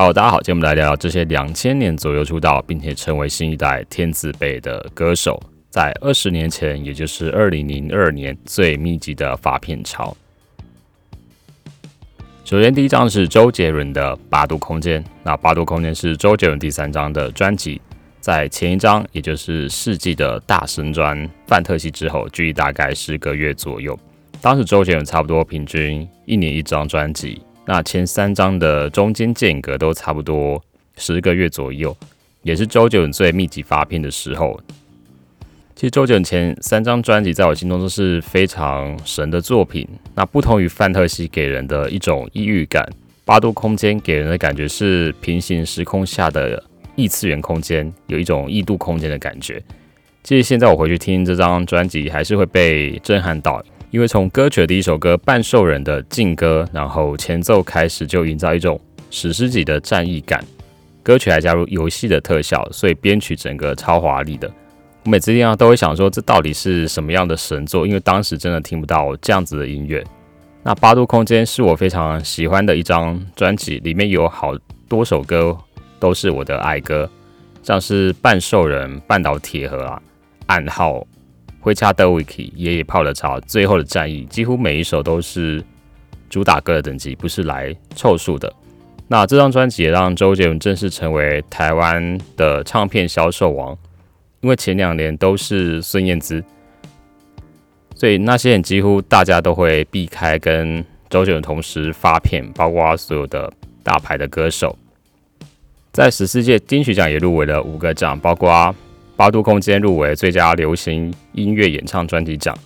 好，大家好，今天我们来聊聊这些两千年左右出道，并且成为新一代天字辈的歌手，在二十年前，也就是二零零二年最密集的发片潮。首先，第一张是周杰伦的《八度空间》，那《八度空间》是周杰伦第三张的专辑，在前一张，也就是世纪的大神专《范特西》之后，距离大概十个月左右。当时周杰伦差不多平均一年一张专辑。那前三张的中间间隔都差不多十个月左右，也是周杰伦最密集发片的时候。其实周杰伦前三张专辑在我心中都是非常神的作品。那不同于范特西给人的一种抑郁感，八度空间给人的感觉是平行时空下的异次元空间，有一种异度空间的感觉。其实现在我回去听这张专辑，还是会被震撼到。因为从歌曲的第一首歌《半兽人》的劲歌，然后前奏开始就营造一种史诗级的战役感，歌曲还加入游戏的特效，所以编曲整个超华丽的。我每次听到都会想说，这到底是什么样的神作？因为当时真的听不到这样子的音乐。那八度空间是我非常喜欢的一张专辑，里面有好多首歌都是我的爱歌，像是《半兽人》《半岛铁盒》啊，《暗号》。灰恰德维奇爷爷泡的茶，最后的战役几乎每一首都是主打歌的等级，不是来凑数的。那这张专辑也让周杰伦正式成为台湾的唱片销售王，因为前两年都是孙燕姿，所以那些人几乎大家都会避开跟周杰伦同时发片，包括所有的大牌的歌手。在十四届金曲奖也入围了五个奖，包括。八度空间入围最佳流行音乐演唱专辑奖，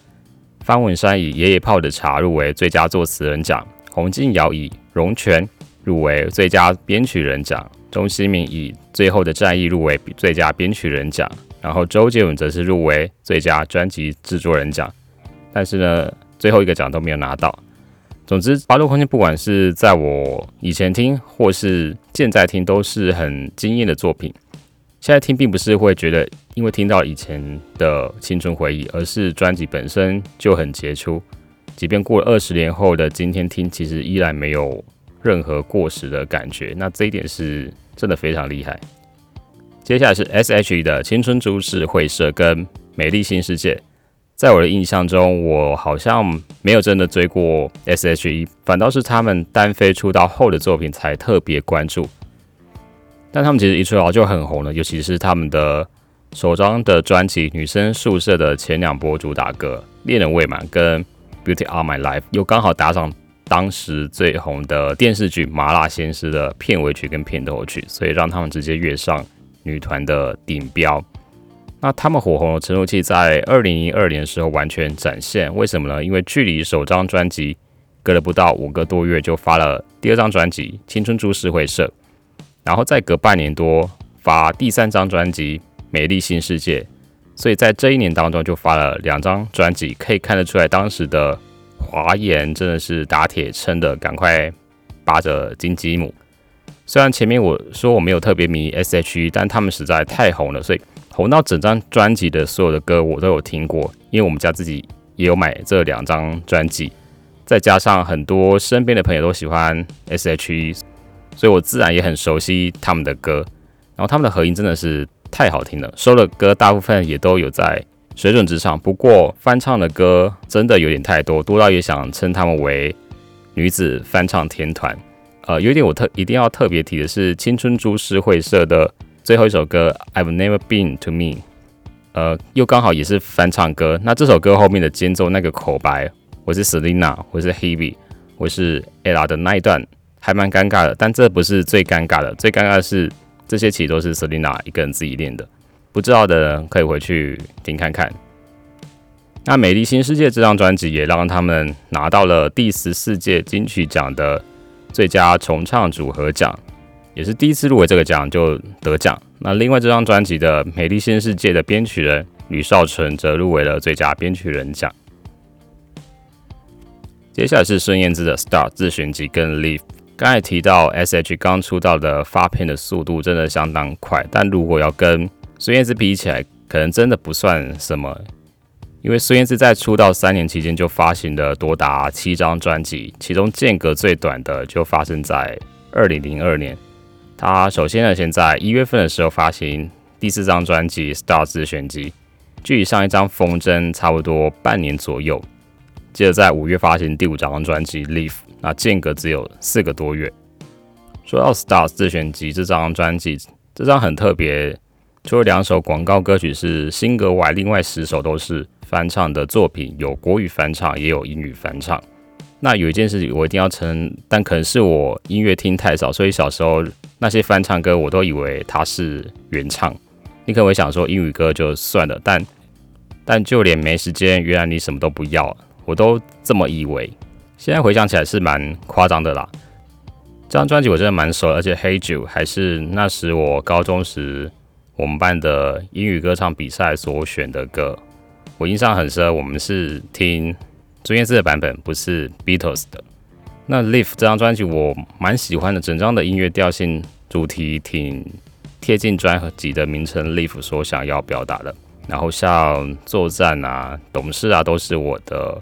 方文山以爷爷泡的茶入围最佳作词人奖，洪敬尧以龙泉入围最佳编曲人奖，钟希明以最后的战役入围最佳编曲人奖，然后周杰伦则是入围最佳专辑制作人奖，但是呢，最后一个奖都没有拿到。总之，八度空间不管是在我以前听或是现在听，都是很惊艳的作品。现在听并不是会觉得因为听到以前的青春回忆，而是专辑本身就很杰出。即便过了二十年后的今天听，其实依然没有任何过时的感觉。那这一点是真的非常厉害。接下来是 S.H.E 的青春株式会社跟美丽新世界。在我的印象中，我好像没有真的追过 S.H.E，反倒是他们单飞出道后的作品才特别关注。但他们其实一出道就很红了，尤其是他们的首张的专辑《女生宿舍》的前两波主打歌《恋人未满》跟《Beauty of My Life》，又刚好打上当时最红的电视剧《麻辣鲜师》的片尾曲跟片头曲，所以让他们直接跃上女团的顶标。那他们火红的程度，其实在二零零二年的时候完全展现。为什么呢？因为距离首张专辑隔了不到五个多月，就发了第二张专辑《青春株式会社》。然后再隔半年多发第三张专辑《美丽新世界》，所以在这一年当中就发了两张专辑，可以看得出来当时的华研真的是打铁撑的，赶快扒着金鸡母。虽然前面我说我没有特别迷 S.H.E，但他们实在太红了，所以红到整张专辑的所有的歌我都有听过，因为我们家自己也有买这两张专辑，再加上很多身边的朋友都喜欢 S.H.E。所以我自然也很熟悉他们的歌，然后他们的合音真的是太好听了。收的歌大部分也都有在水准之上，不过翻唱的歌真的有点太多，多到也想称他们为女子翻唱天团。呃，有一点我特一定要特别提的是，青春株式会社的最后一首歌《I've Never Been to Me》，呃，又刚好也是翻唱歌。那这首歌后面的间奏那个口白，我是 Selina，我是 Hebe，我是 Ella 的那一段。还蛮尴尬的，但这不是最尴尬的，最尴尬的是这些其实都是 Selina 一个人自己练的，不知道的人可以回去听看看。那《美丽新世界》这张专辑也让他们拿到了第十四届金曲奖的最佳重唱组合奖，也是第一次入围这个奖就得奖。那另外这张专辑的《美丽新世界》的编曲人吕少淳则入围了最佳编曲人奖。接下来是孙燕姿的《Star》自选集跟《Live》。刚才提到 S.H 刚出道的发片的速度真的相当快，但如果要跟孙燕姿比起来，可能真的不算什么。因为孙燕姿在出道三年期间就发行了多达七张专辑，其中间隔最短的就发生在二零零二年。他首先呢，先在一月份的时候发行第四张专辑《Star 自选集》，距离上一张《风筝》差不多半年左右。接着在五月发行第五张专辑《Leave》，那间隔只有四个多月。说到《Stars 自选集》这张专辑，这张很特别，除了两首广告歌曲是新歌外，另外十首都是翻唱的作品，有国语翻唱，也有英语翻唱。那有一件事我一定要承，但可能是我音乐听太少，所以小时候那些翻唱歌我都以为它是原唱。你可能会想说英语歌就算了，但但就连没时间，原来你什么都不要。我都这么以为，现在回想起来是蛮夸张的啦。这张专辑我真的蛮熟，而且《Hey Jude》还是那时我高中时我们班的英语歌唱比赛所选的歌，我印象很深。我们是听朱燕姿的版本，不是 Beatles 的。那《Live》这张专辑我蛮喜欢的，整张的音乐调性、主题挺贴近专辑的名称《Live》所想要表达的。然后像作战啊、懂事啊，都是我的。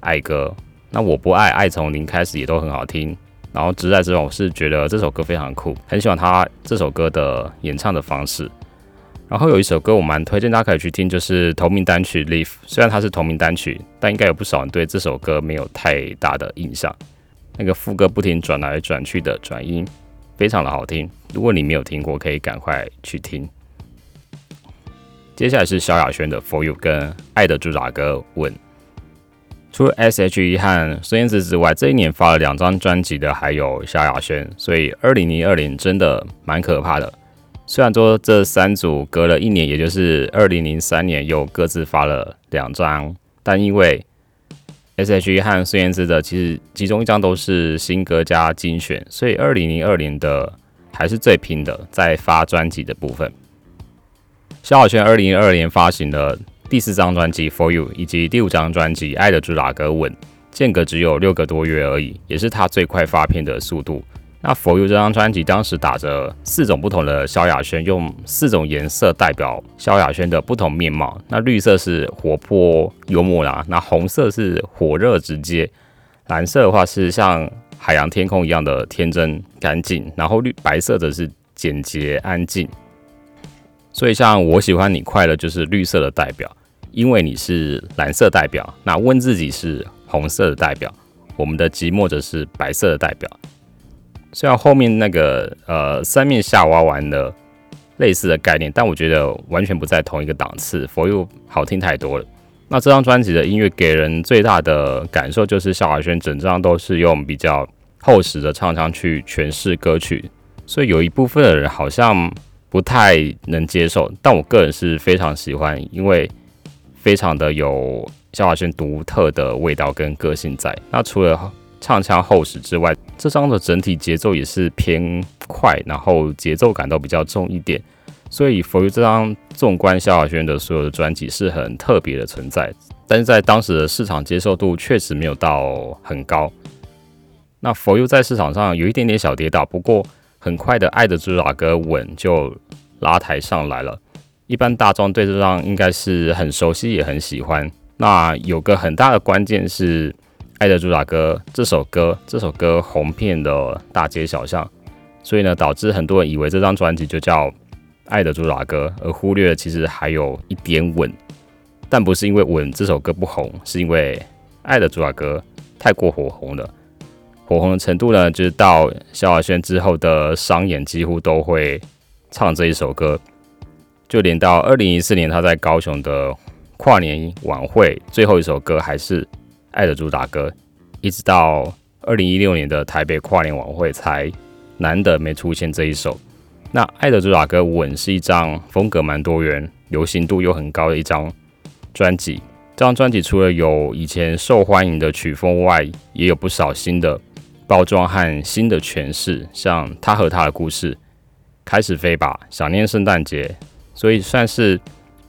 爱歌，那我不爱，爱从零开始也都很好听。然后直在之中我是觉得这首歌非常酷，很喜欢他这首歌的演唱的方式。然后有一首歌我蛮推荐大家可以去听，就是同名单曲《Leave》。虽然它是同名单曲，但应该有不少人对这首歌没有太大的印象。那个副歌不停转来转去的转音，非常的好听。如果你没有听过，可以赶快去听。接下来是萧亚轩的《For You》跟《爱的主打歌》问。除了 S.H.E 和孙燕姿之外，这一年发了两张专辑的还有萧亚轩，所以二零零二年真的蛮可怕的。虽然说这三组隔了一年，也就是二零零三年又各自发了两张，但因为 S.H.E 和孙燕姿的其实其中一张都是新歌加精选，所以二零零二年的还是最拼的，在发专辑的部分。萧亚轩二零零二年发行了。第四张专辑《For You》以及第五张专辑《爱的主打歌吻》，间隔只有六个多月而已，也是他最快发片的速度。那《For You》这张专辑当时打着四种不同的萧亚轩，用四种颜色代表萧亚轩的不同面貌。那绿色是活泼幽默啦，那红色是火热直接，蓝色的话是像海洋天空一样的天真干净，然后绿白色则是简洁安静。所以像我喜欢你快乐就是绿色的代表。因为你是蓝色代表，那问自己是红色的代表，我们的寂寞者是白色的代表。虽然后面那个呃三面下挖完了类似的概念，但我觉得完全不在同一个档次。For You 好听太多了。那这张专辑的音乐给人最大的感受就是萧亚轩整张都是用比较厚实的唱腔去诠释歌曲，所以有一部分的人好像不太能接受，但我个人是非常喜欢，因为。非常的有萧亚轩独特的味道跟个性在。那除了唱腔厚实之外，这张的整体节奏也是偏快，然后节奏感都比较重一点。所以《For You》这张纵观萧亚轩的所有的专辑是很特别的存在，但是在当时的市场接受度确实没有到很高。那《For You》在市场上有一点点小跌倒，不过很快的《爱的主打歌》稳就拉抬上来了。一般大众对这张应该是很熟悉，也很喜欢。那有个很大的关键是《爱的主打歌》这首歌，这首歌红遍了大街小巷，所以呢，导致很多人以为这张专辑就叫《爱的主打歌》，而忽略了其实还有一点稳。但不是因为稳这首歌不红，是因为《爱的主打歌》太过火红了。火红的程度呢，就是到萧亚轩之后的商演几乎都会唱这一首歌。就连到二零一四年，他在高雄的跨年晚会，最后一首歌还是《爱的主打歌》，一直到二零一六年的台北跨年晚会，才难得没出现这一首。那《爱的主打歌》稳是一张风格蛮多元、流行度又很高的一张专辑。这张专辑除了有以前受欢迎的曲风外，也有不少新的包装和新的诠释，像《他和他的故事》、《开始飞吧》、《想念圣诞节》。所以算是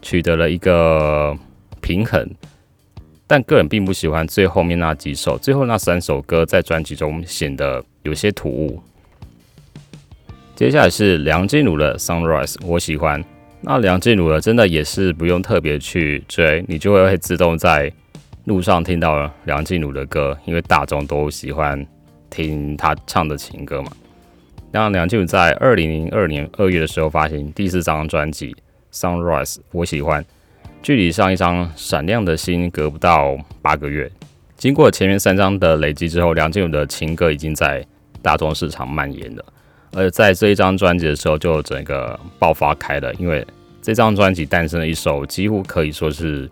取得了一个平衡，但个人并不喜欢最后面那几首，最后那三首歌在专辑中显得有些突兀。接下来是梁静茹的《Sunrise》，我喜欢。那梁静茹的真的也是不用特别去追，你就会会自动在路上听到梁静茹的歌，因为大众都喜欢听她唱的情歌嘛。让梁静茹在二零零二年二月的时候发行第四张专辑《Sunrise》，我喜欢。距离上一张《闪亮的心》隔不到八个月。经过前面三张的累积之后，梁静茹的情歌已经在大众市场蔓延了。而在这一张专辑的时候，就整个爆发开了，因为这张专辑诞生了一首几乎可以说是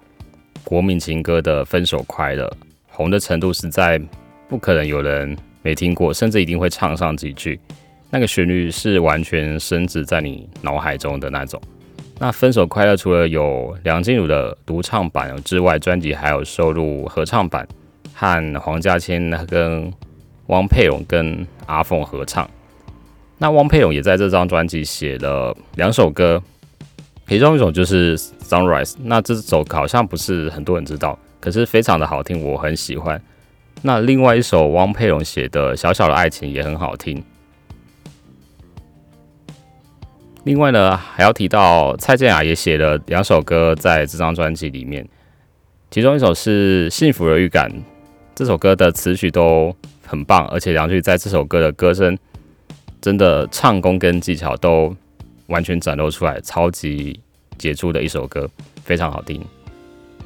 国民情歌的《分手快乐》，红的程度实在不可能有人没听过，甚至一定会唱上几句。那个旋律是完全深植在你脑海中的那种。那《分手快乐》除了有梁静茹的独唱版之外，专辑还有收录合唱版。和黄家千跟汪佩蓉跟阿凤合唱，那汪佩蓉也在这张专辑写了两首歌，其中一首就是《Sunrise》，那这首好像不是很多人知道，可是非常的好听，我很喜欢。那另外一首汪佩蓉写的《小小的爱情》也很好听。另外呢，还要提到蔡健雅也写了两首歌在这张专辑里面，其中一首是《幸福的预感》。这首歌的词曲都很棒，而且梁俊在这首歌的歌声真的唱功跟技巧都完全展露出来，超级杰出的一首歌，非常好听。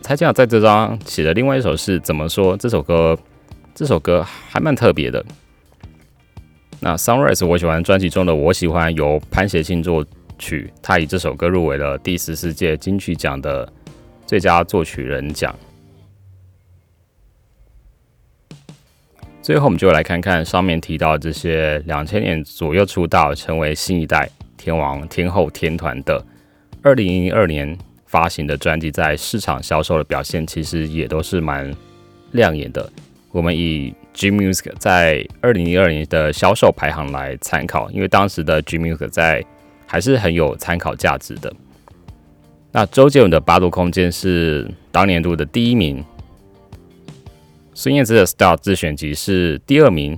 蔡健雅在这张写的另外一首是怎么说？这首歌这首歌还蛮特别的。那《Sunrise》我喜欢专辑中的我喜欢由潘协庆作曲，他以这首歌入围了第十四届金曲奖的最佳作曲人奖。最后，我们就来看看上面提到这些两千年左右出道、成为新一代天王天后天团的，二零零二年发行的专辑，在市场销售的表现，其实也都是蛮亮眼的。我们以 G Music 在二零零二年的销售排行来参考，因为当时的 G Music 在还是很有参考价值的。那周杰伦的《八度空间》是当年度的第一名。孙燕姿的《Star》自选集是第二名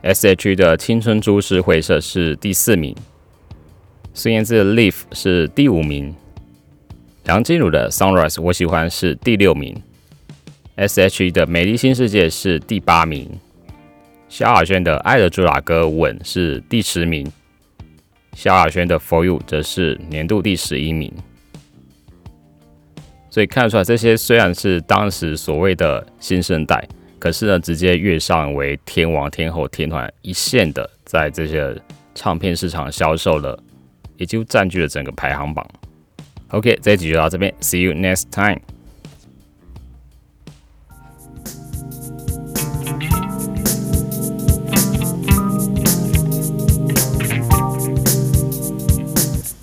，S.H.E 的《青春株式会社》是第四名，孙燕姿的《Leaf》是第五名，梁静茹的《Sunrise》我喜欢是第六名，S.H.E 的《美丽新世界》是第八名，萧亚轩的《爱的主打歌》吻是第十名，萧亚轩的《For You》则是年度第十一名。所以看得出来，这些虽然是当时所谓的新生代，可是呢，直接跃上为天王天后天团一线的，在这些唱片市场销售了，也就占据了整个排行榜。OK，这一集就到这边，See you next time。